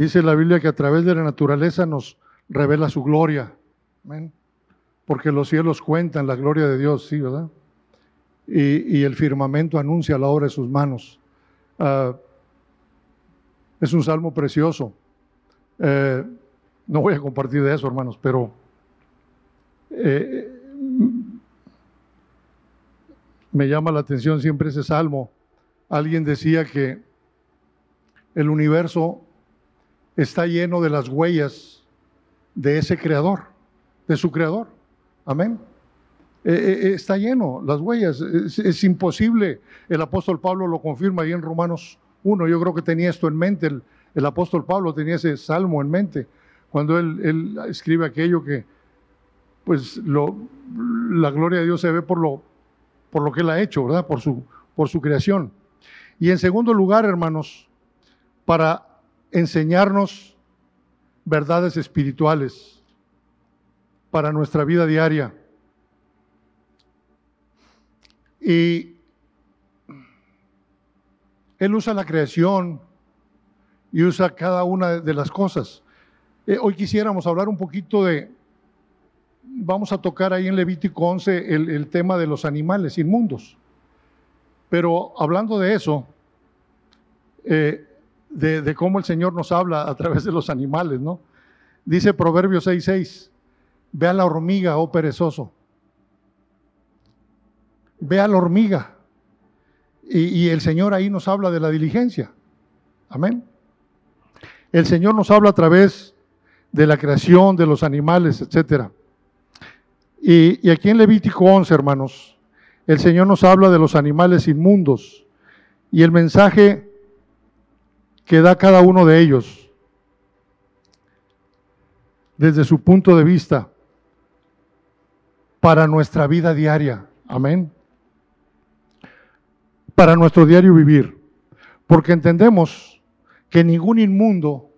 Dice la Biblia que a través de la naturaleza nos revela su gloria. Amén. Porque los cielos cuentan la gloria de Dios, sí, ¿verdad? Y, el firmamento anuncia la obra de sus manos. Ah, es un salmo precioso. Eh, no voy a compartir de eso, hermanos, pero eh, me llama la atención siempre ese salmo. Alguien decía que el universo está lleno de las huellas de ese creador, de su creador. Amén. Eh, eh, eh, está lleno, las huellas. Es, imposible. El apóstol Pablo lo confirma ahí en Romanos 1. Yo creo que tenía esto en mente. El, apóstol Pablo tenía ese salmo en mente cuando él, escribe aquello que, pues, lo, la gloria de Dios se ve por lo, por lo que él ha hecho, ¿verdad? Por su, por su creación. Y en segundo lugar, hermanos, para enseñarnos verdades espirituales para nuestra vida diaria. Y Él usa la creación y usa cada una de las cosas. Eh, hoy quisiéramos hablar un poquito de, vamos a tocar ahí en Levítico 11 el, tema de los animales inmundos. Pero hablando de eso, eh, de, cómo el Señor nos habla a través de los animales, ¿no? Dice Proverbios 6:6, ve a la hormiga, oh perezoso. Ve a la hormiga. Y, el Señor ahí nos habla de la diligencia. Amén. El Señor nos habla a través de la creación de los animales, etcétera. Y, y, aquí en Levítico 11, hermanos, el Señor nos habla de los animales inmundos. Y el mensaje que da cada uno de ellos desde su punto de vista para nuestra vida diaria. Amén. Para nuestro diario vivir. Porque entendemos que ningún inmundo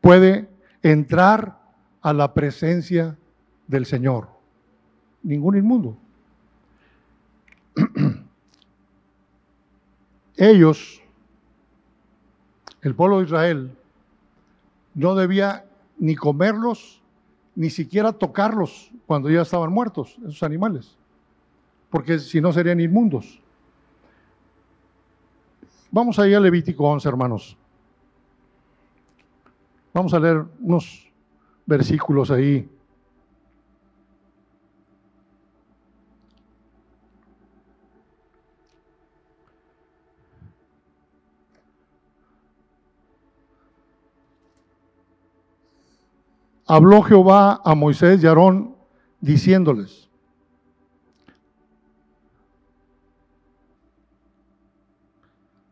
puede entrar a la presencia del Señor. Ningún inmundo. Ellos el pueblo de Israel no debía ni comerlos, ni siquiera tocarlos cuando ya estaban muertos, esos animales, porque si no serían inmundos. Vamos ahí a Levítico 11, hermanos. Vamos a leer unos versículos ahí. Habló Jehová a Moisés y Aarón diciéndoles,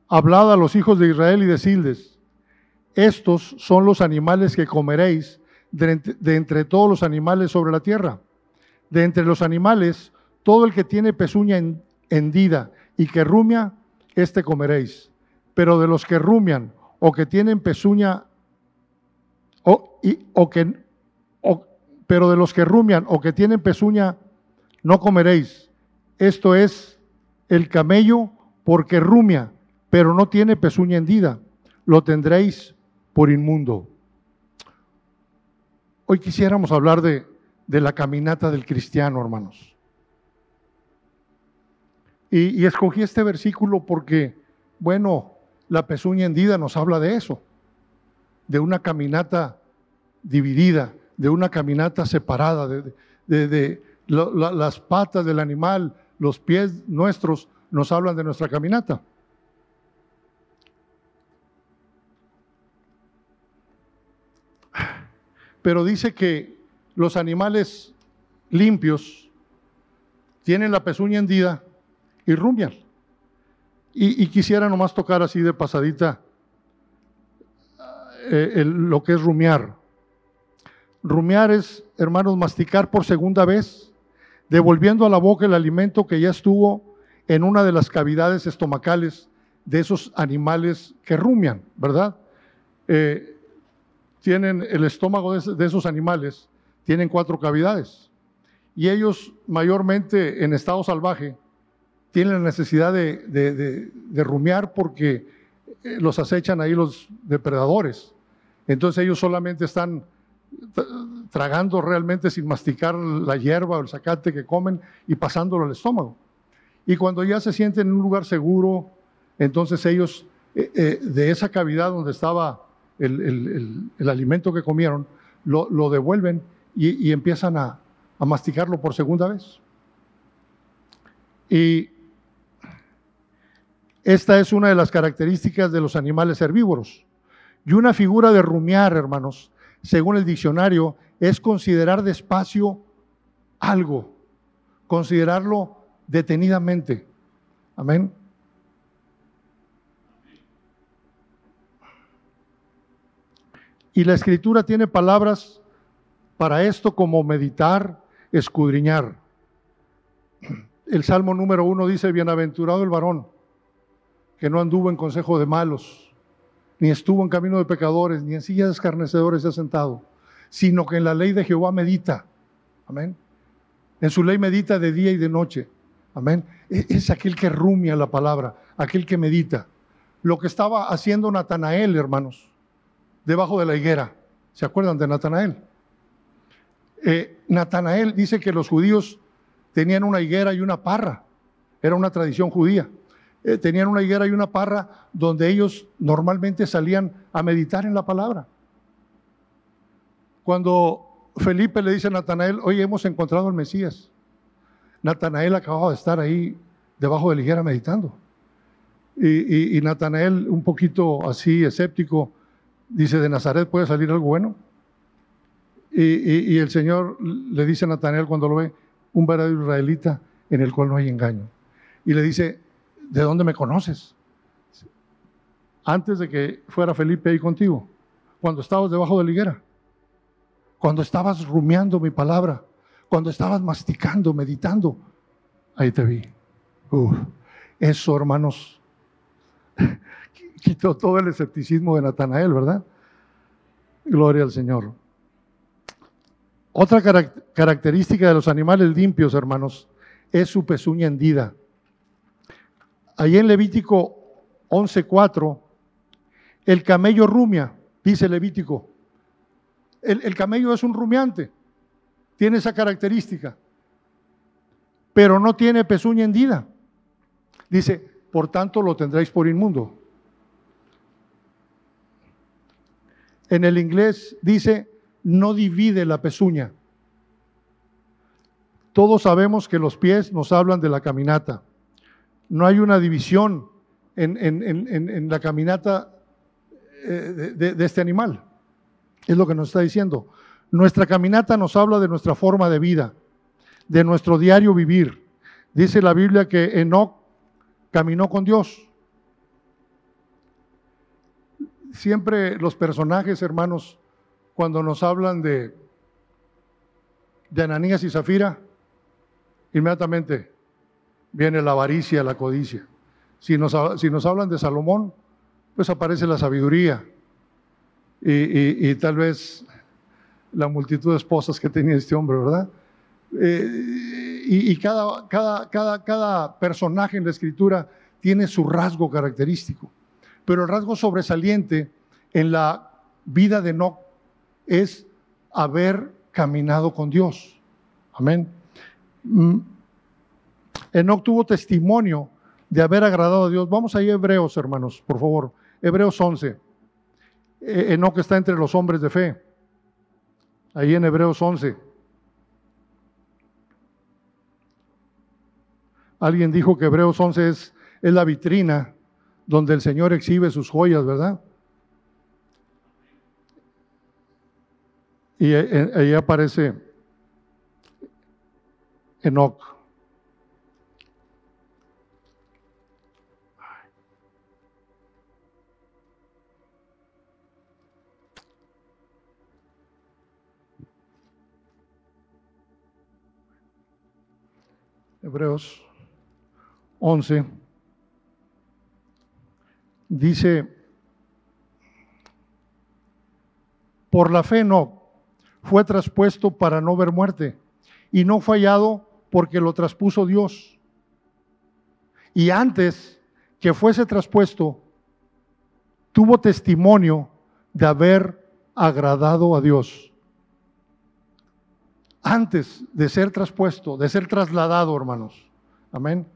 hablad a los hijos de Israel y decidles, estos son los animales que comeréis de entre, todos los animales sobre la tierra. De entre los animales, todo el que tiene pezuña hendida y que rumia, este comeréis. Pero de los que rumian o que tienen pezuña o, o que pero de los que rumian o que tienen pezuña, no comeréis. Esto es el camello porque rumia, pero no tiene pezuña hendida. Lo tendréis por inmundo. Hoy quisiéramos hablar de, de la caminata del cristiano, hermanos. Y, y escogí este versículo porque, bueno, la pezuña hendida nos habla de eso, de una caminata dividida, de una caminata separada, de, las patas del animal, los pies nuestros nos hablan de nuestra caminata. Pero dice que los animales limpios tienen la pezuña hendida y rumian. Y, quisiera nomás tocar así de pasadita eh, lo que es rumiar. Rumiar es, hermanos, masticar por segunda vez, devolviendo a la boca el alimento que ya estuvo en una de las cavidades estomacales de esos animales que rumian, ¿verdad? Eh, tienen el estómago de, esos animales, tienen cuatro cavidades. Y ellos, mayormente en estado salvaje, tienen la necesidad de, rumiar porque eh, los acechan ahí los depredadores. Entonces ellos solamente están tragando realmente sin masticar la hierba o el zacate que comen y pasándolo al estómago. Y cuando ya se sienten en un lugar seguro, entonces ellos eh, eh, de esa cavidad donde estaba el, alimento que comieron, lo, devuelven y, empiezan a, a masticarlo por segunda vez. Y esta es una de las características de los animales herbívoros. Y una figura de rumiar, hermanos, según el diccionario, es considerar despacio algo, considerarlo detenidamente. Amén. Y la escritura tiene palabras para esto como meditar, escudriñar. El Salmo número uno dice, bienaventurado el varón, que no anduvo en consejo de malos, ni estuvo en camino de pecadores, ni en silla de escarnecedores se ha sentado, sino que en la ley de Jehová medita. Amén. En su ley medita de día y de noche. Amén. E-, es aquel que rumia la palabra, aquel que medita. Lo que estaba haciendo Natanael, hermanos, debajo de la higuera. ¿Se acuerdan de Natanael? Eh, Natanael dice que los judíos tenían una higuera y una parra. Era una tradición judía. Eh, tenían una higuera y una parra donde ellos normalmente salían a meditar en la palabra. Cuando Felipe le dice a Natanael, hoy hemos encontrado al Mesías. Natanael acababa de estar ahí debajo de la higuera meditando. Y, y Natanael, un poquito así escéptico, dice, ¿de Nazaret puede salir algo bueno? Y, el Señor le dice a Natanael cuando lo ve, un verdadero israelita en el cual no hay engaño. Y le dice, ¿de dónde me conoces? Antes de que fuera Felipe ahí contigo, cuando estabas debajo de la higuera, cuando estabas rumiando mi palabra, cuando estabas masticando, meditando, ahí te vi. eso, hermanos, quitó todo el escepticismo de Natanael, ¿verdad? Gloria al Señor. Otra característica de los animales limpios, hermanos, es su pezuña hendida. Ahí en Levítico 11.4, el camello rumia, dice Levítico. El, el camello es un rumiante, tiene esa característica, pero no tiene pezuña hendida. Dice, por tanto lo tendréis por inmundo. En el inglés dice, no divide la pezuña. Todos sabemos que los pies nos hablan de la caminata. No hay una división en, la caminata eh, de, este animal. Es lo que nos está diciendo. Nuestra caminata nos habla de nuestra forma de vida, de nuestro diario vivir. Dice la Biblia que Enoch caminó con Dios siempre los personajes, hermanos, cuando nos hablan de, de Ananías y Zafira, inmediatamente viene la avaricia, la codicia. Si nos, si nos hablan de Salomón, pues aparece la sabiduría y, tal vez la multitud de esposas que tenía este hombre, ¿verdad? Eh, y, y cada, cada, cada, cada personaje en la escritura tiene su rasgo característico. Pero el rasgo sobresaliente en la vida de Enoch es haber caminado con Dios. Amén. Enoch tuvo testimonio de haber agradado a Dios. Vamos ahí a Hebreos, hermanos, por favor. Hebreos 11. E-, Enoch está entre los hombres de fe. Ahí en Hebreos 11. Alguien dijo que Hebreos 11 es, es la vitrina donde el Señor exhibe sus joyas, ¿verdad? Y ahí aparece Enoch. Hebreos 11 dice, por la fe no, fue traspuesto para no ver muerte y no fallado porque lo traspuso Dios. Y antes que fuese traspuesto, tuvo testimonio de haber agradado a Dios. Antes de ser traspuesto, de ser trasladado, hermanos. Amén.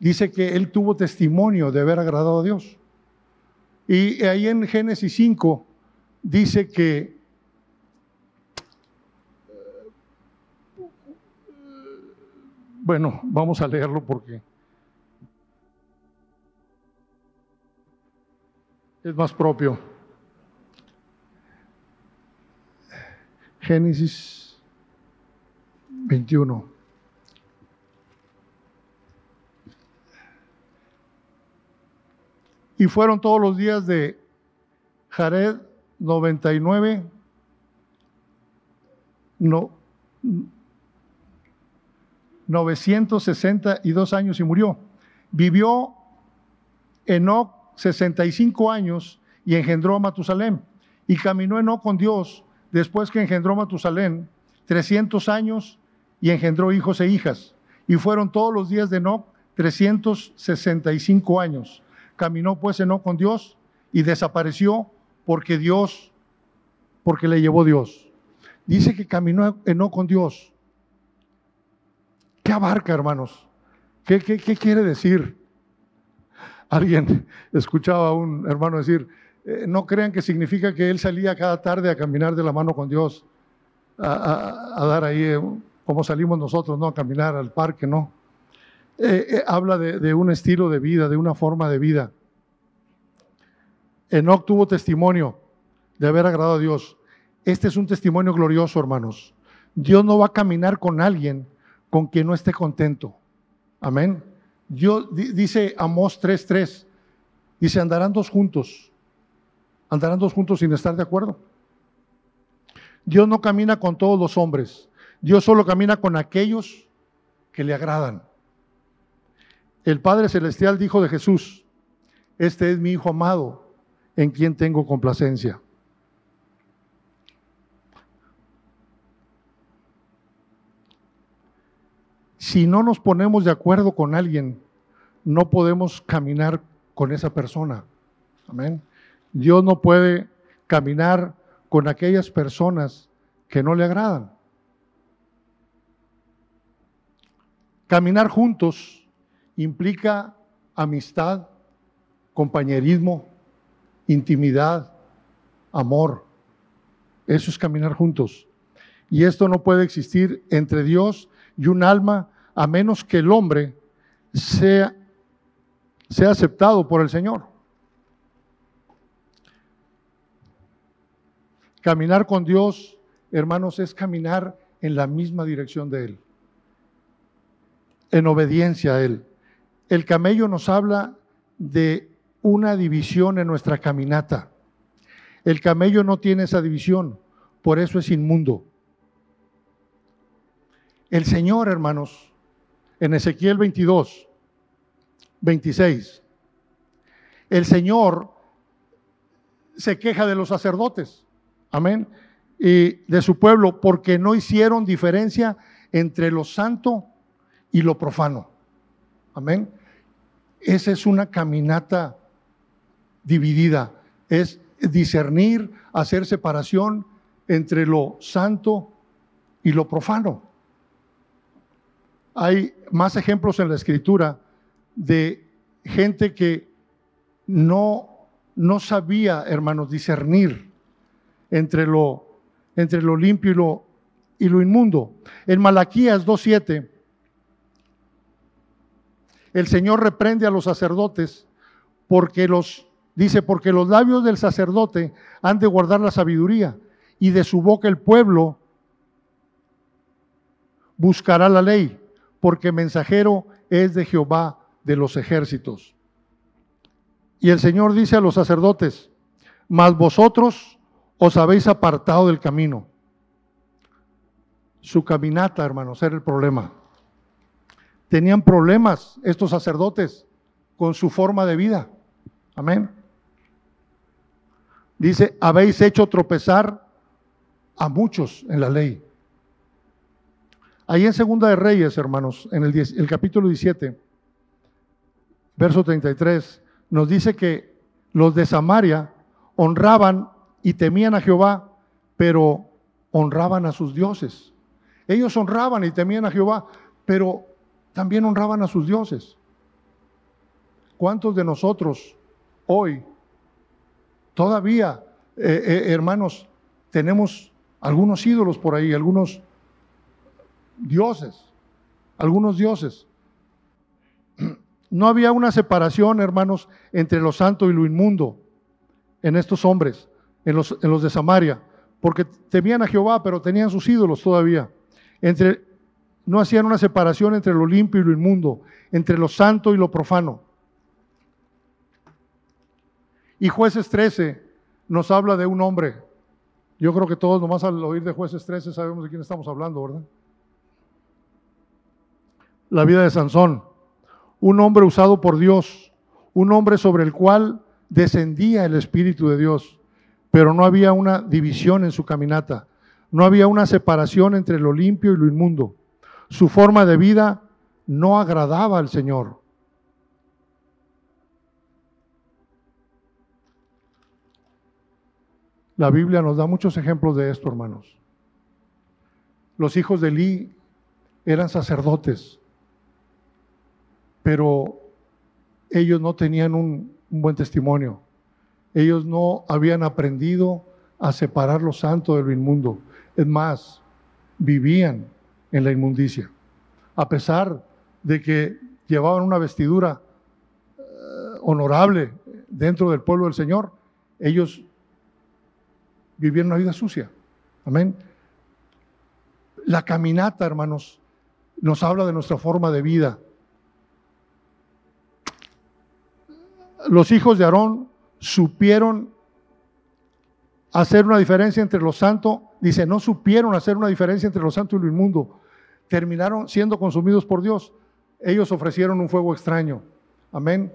Dice que él tuvo testimonio de haber agradado a Dios. Y ahí en Génesis 5 dice que bueno, vamos a leerlo porque es más propio. Génesis 21. Y fueron todos los días de Jared 99, no, 962 años y murió. Vivió Enoch 65 años y engendró a Matusalén. Y caminó Enoch con Dios después que engendró Matusalén 300 años y engendró hijos e hijas. Y fueron todos los días de Enoch 365 años. Caminó pues Enoch con Dios y desapareció porque Dios, porque le llevó Dios. Dice que caminó Enoch con Dios. ¿Qué abarca, hermanos? ¿Qué, qué, qué quiere decir? Alguien escuchaba a un hermano decir, eh, no crean que significa que él salía cada tarde a caminar de la mano con Dios, a, dar ahí, como salimos nosotros, ¿no? A caminar al parque, ¿no? Eh, habla de, un estilo de vida, de una forma de vida. Enoch tuvo testimonio de haber agradado a Dios. Este es un testimonio glorioso, hermanos. Dios no va a caminar con alguien con quien no esté contento. Amén. Dios dice Amós 3:3, dice, andarán dos juntos, andarán dos juntos sin estar de acuerdo. Dios no camina con todos los hombres, Dios solo camina con aquellos que le agradan. El Padre Celestial dijo de Jesús, este es mi Hijo amado, en quien tengo complacencia. Si no nos ponemos de acuerdo con alguien, no podemos caminar con esa persona. Amén. Dios no puede caminar con aquellas personas que no le agradan. Caminar juntos implica amistad, compañerismo, intimidad, amor. Eso es caminar juntos. Y esto no puede existir entre Dios y un alma a menos que el hombre sea, sea aceptado por el Señor. Caminar con Dios, hermanos, es caminar en la misma dirección de Él, en obediencia a Él. El camello nos habla de una división en nuestra caminata. El camello no tiene esa división, por eso es inmundo. El Señor, hermanos, en Ezequiel 22, 26, el Señor se queja de los sacerdotes, amén, y de su pueblo, porque no hicieron diferencia entre lo santo y lo profano. Amén. Esa es una caminata dividida, es discernir, hacer separación entre lo santo y lo profano. Hay más ejemplos en la escritura de gente que no, no sabía, hermanos, discernir entre lo, entre lo limpio y lo, y lo inmundo. En Malaquías 2.7, el Señor reprende a los sacerdotes porque los, dice, porque los labios del sacerdote han de guardar la sabiduría y de su boca el pueblo buscará la ley porque mensajero es de Jehová de los ejércitos. Y el Señor dice a los sacerdotes, mas vosotros os habéis apartado del camino. Su caminata, hermanos, era el problema. Tenían problemas estos sacerdotes con su forma de vida. Amén. Dice, habéis hecho tropezar a muchos en la ley. Ahí en Segunda de Reyes, hermanos, en el, capítulo 17, verso 33, nos dice que los de Samaria honraban y temían a Jehová, pero honraban a sus dioses. Ellos honraban y temían a Jehová, pero también honraban a sus dioses. ¿Cuántos de nosotros hoy todavía, eh, eh, hermanos, tenemos algunos ídolos por ahí, algunos dioses, algunos dioses? No había una separación, hermanos, entre lo santo y lo inmundo en estos hombres, en los, en los de Samaria, porque temían a Jehová, pero tenían sus ídolos todavía. Entre, no hacían una separación entre lo limpio y lo inmundo, entre lo santo y lo profano. Y jueces 13 nos habla de un hombre. Yo creo que todos nomás al oír de jueces 13 sabemos de quién estamos hablando, ¿verdad? La vida de Sansón, un hombre usado por Dios, un hombre sobre el cual descendía el Espíritu de Dios, pero no había una división en su caminata, no había una separación entre lo limpio y lo inmundo. Su forma de vida no agradaba al Señor. La Biblia nos da muchos ejemplos de esto, hermanos. Los hijos de Elí eran sacerdotes, pero ellos no tenían un, buen testimonio. Ellos no habían aprendido a separar lo santo de lo inmundo. Es más, vivían en la inmundicia. A pesar de que llevaban una vestidura eh, honorable dentro del pueblo del Señor, ellos vivían una vida sucia. Amén. La caminata, hermanos, nos habla de nuestra forma de vida. Los hijos de Aarón supieron hacer una diferencia entre lo santo, dice, no supieron hacer una diferencia entre lo santo y lo inmundo. Terminaron siendo consumidos por Dios. Ellos ofrecieron un fuego extraño. Amén.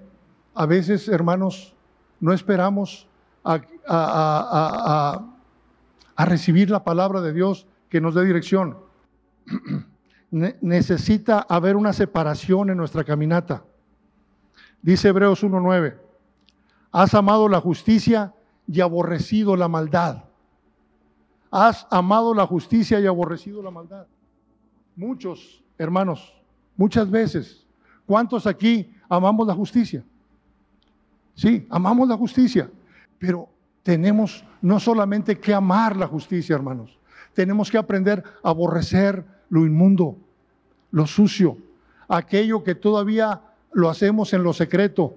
A veces, hermanos, no esperamos a recibir la palabra de Dios que nos dé dirección. necesita haber una separación en nuestra caminata. Dice Hebreos 1.9, has amado la justicia y aborrecido la maldad. Has amado la justicia y aborrecido la maldad. Muchos, hermanos, muchas veces. ¿Cuántos aquí amamos la justicia? Sí, amamos la justicia, pero tenemos no solamente que amar la justicia, hermanos, tenemos que aprender a aborrecer lo inmundo, lo sucio, aquello que todavía lo hacemos en lo secreto,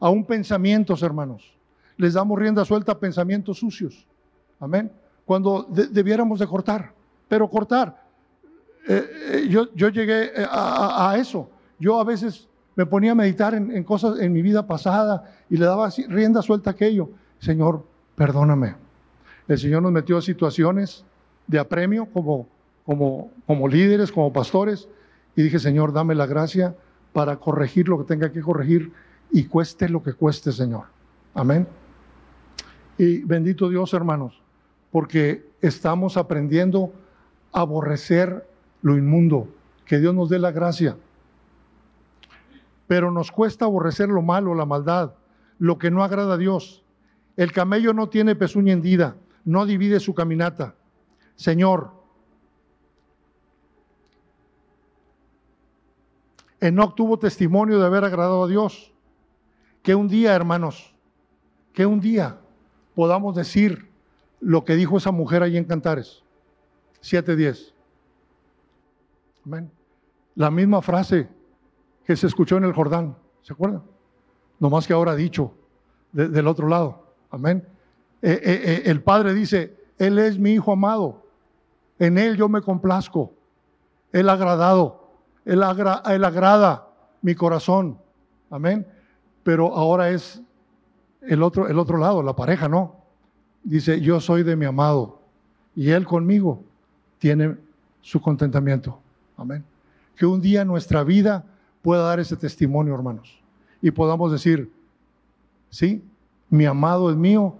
aún pensamientos, hermanos. Les damos rienda suelta a pensamientos sucios. Amén. Cuando debiéramos de cortar, pero cortar. Eh, eh, yo, yo, llegué eh, a, eso. Yo a veces me ponía a meditar en, cosas en mi vida pasada y le daba rienda suelta a aquello. Señor, perdóname. El Señor nos metió a situaciones de apremio como, como, como líderes, como pastores, y dije, Señor, dame la gracia para corregir lo que tenga que corregir y cueste lo que cueste, Señor. Amén. Y bendito Dios, hermanos, porque estamos aprendiendo a aborrecer lo inmundo. Que Dios nos dé la gracia. Pero nos cuesta aborrecer lo malo, la maldad, lo que no agrada a Dios. El camello no tiene pezuña hendida, no divide su caminata. Señor, Enoch tuvo testimonio de haber agradado a Dios. Que un día, hermanos, que un día podamos decir lo que dijo esa mujer allí en Cantares, 7.10. Amén. La misma frase que se escuchó en el Jordán, ¿se acuerdan? No más que ahora dicho del otro lado. Amén. Eh, eh, eh, el Padre dice, Él es mi Hijo amado, en Él yo me complazco, Él agradado, Él, él agrada mi corazón. Amén. Pero ahora es el otro, el otro lado, la pareja, ¿no? Dice, yo soy de mi amado y Él conmigo tiene su contentamiento. Amén. Que un día nuestra vida pueda dar ese testimonio, hermanos, y podamos decir, sí, mi amado es mío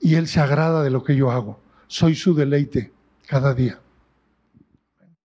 y Él se agrada de lo que yo hago. Soy su deleite cada día.